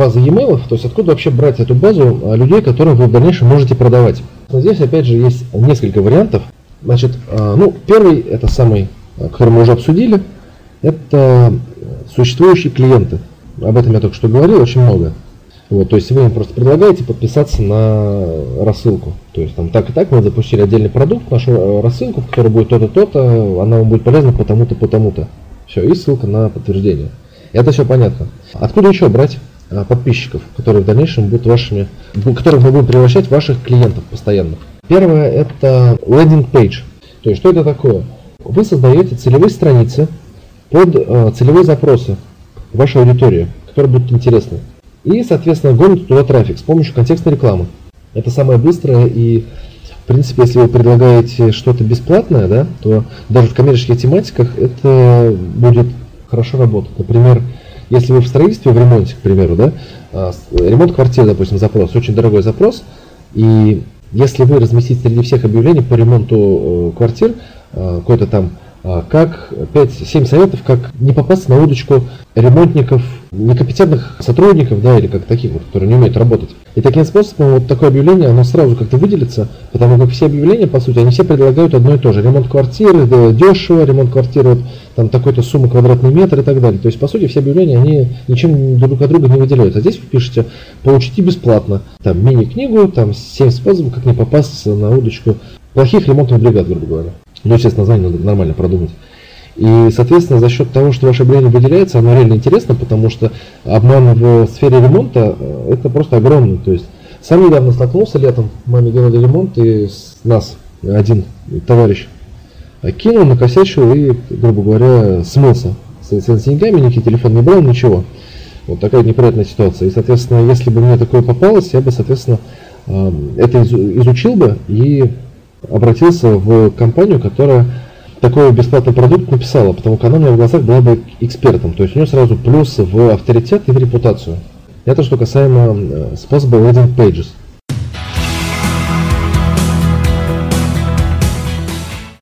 базы e-mail, то есть откуда вообще брать эту базу а, людей, которым вы в дальнейшем можете продавать. Но здесь опять же есть несколько вариантов. Значит, а, ну, первый, это самый, а, который мы уже обсудили, это существующие клиенты. Об этом я только что говорил, очень много. Вот, то есть вы им просто предлагаете подписаться на рассылку. То есть там так и так мы запустили отдельный продукт, нашу э, рассылку, в которой будет то-то, то-то, она вам будет полезна потому-то, потому-то. Все, и ссылка на подтверждение. Это все понятно. Откуда еще брать подписчиков, которые в дальнейшем будут вашими, которых мы будем превращать в ваших клиентов постоянных? Первое это лендинг page. То есть что это такое? Вы создаете целевые страницы под э, целевые запросы вашей аудитории, которые будут интересны. И, соответственно, гоните туда трафик с помощью контекстной рекламы. Это самое быстрое и, в принципе, если вы предлагаете что-то бесплатное, да, то даже в коммерческих тематиках это будет хорошо работать. Например, если вы в строительстве, в ремонте, к примеру, да, а, ремонт квартиры, допустим, запрос, очень дорогой запрос, и если вы разместите среди всех объявлений по ремонту э, квартир, э, какой-то там а, как 5-7 советов, как не попасться на удочку ремонтников, некомпетентных сотрудников, да, или как таких вот, которые не умеют работать. И таким способом вот такое объявление, оно сразу как-то выделится, потому как все объявления, по сути, они все предлагают одно и то же. Ремонт квартиры, да, дешево, ремонт квартиры, вот, там такой-то сумма квадратный метр и так далее. То есть, по сути, все объявления, они ничем друг от друга не выделяются. А здесь вы пишете, получите бесплатно, там, мини-книгу, там, 7 способов, как не попасться на удочку плохих ремонтных бригад, грубо говоря. Ну, естественно, название надо нормально продумать. И, соответственно, за счет того, что ваше объявление выделяется, оно реально интересно, потому что обман в сфере ремонта э, это просто огромный. То есть сам недавно столкнулся летом, маме делали ремонт, и нас один товарищ кинул, накосячил и, грубо говоря, смылся. С, с деньгами, никаких телефон не брал, ничего. Вот такая неприятная ситуация. И, соответственно, если бы мне такое попалось, я бы, соответственно, э, это изучил бы и обратился в компанию, которая такой бесплатный продукт написала, потому что она у меня в глазах была бы экспертом. То есть у нее сразу плюс в авторитет и в репутацию. Это что касаемо э, способа landing pages.